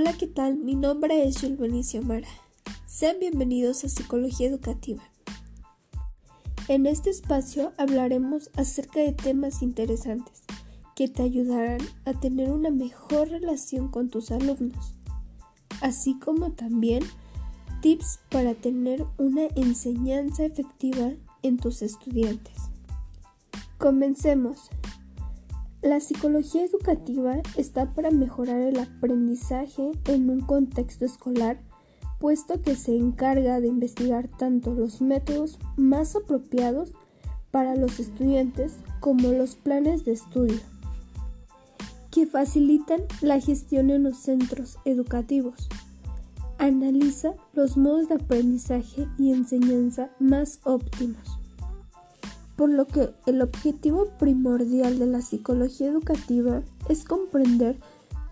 Hola, ¿qué tal? Mi nombre es Jules Benicio Mara. Sean bienvenidos a Psicología Educativa. En este espacio hablaremos acerca de temas interesantes que te ayudarán a tener una mejor relación con tus alumnos, así como también tips para tener una enseñanza efectiva en tus estudiantes. Comencemos. La psicología educativa está para mejorar el aprendizaje en un contexto escolar, puesto que se encarga de investigar tanto los métodos más apropiados para los estudiantes como los planes de estudio, que facilitan la gestión en los centros educativos. Analiza los modos de aprendizaje y enseñanza más óptimos por lo que el objetivo primordial de la psicología educativa es comprender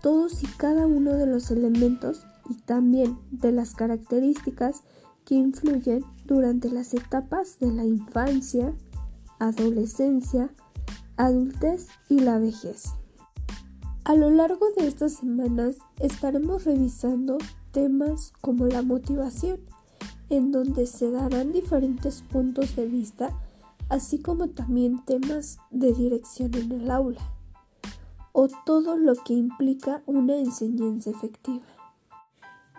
todos y cada uno de los elementos y también de las características que influyen durante las etapas de la infancia, adolescencia, adultez y la vejez. A lo largo de estas semanas estaremos revisando temas como la motivación, en donde se darán diferentes puntos de vista así como también temas de dirección en el aula o todo lo que implica una enseñanza efectiva.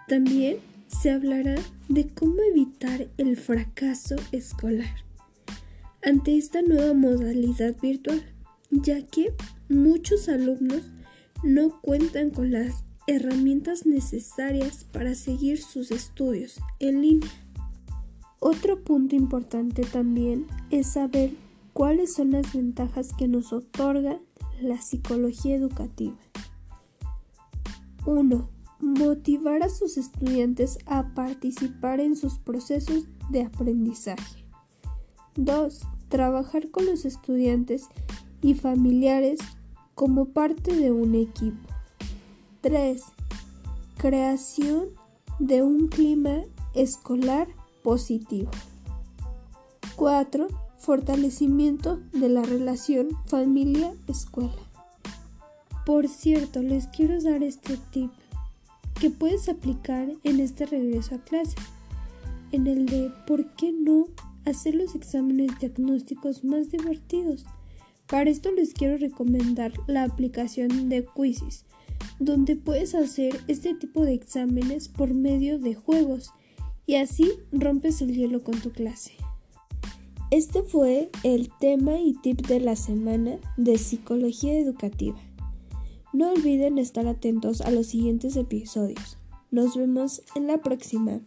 También se hablará de cómo evitar el fracaso escolar ante esta nueva modalidad virtual, ya que muchos alumnos no cuentan con las herramientas necesarias para seguir sus estudios en línea. Otro punto importante también es saber cuáles son las ventajas que nos otorga la psicología educativa. 1. Motivar a sus estudiantes a participar en sus procesos de aprendizaje. 2. Trabajar con los estudiantes y familiares como parte de un equipo. 3. Creación de un clima escolar positivo. 4. Fortalecimiento de la relación familia-escuela. Por cierto, les quiero dar este tip que puedes aplicar en este regreso a clases, en el de por qué no hacer los exámenes diagnósticos más divertidos. Para esto les quiero recomendar la aplicación de Quizzes, donde puedes hacer este tipo de exámenes por medio de juegos y así rompes el hielo con tu clase. Este fue el tema y tip de la semana de psicología educativa. No olviden estar atentos a los siguientes episodios. Nos vemos en la próxima.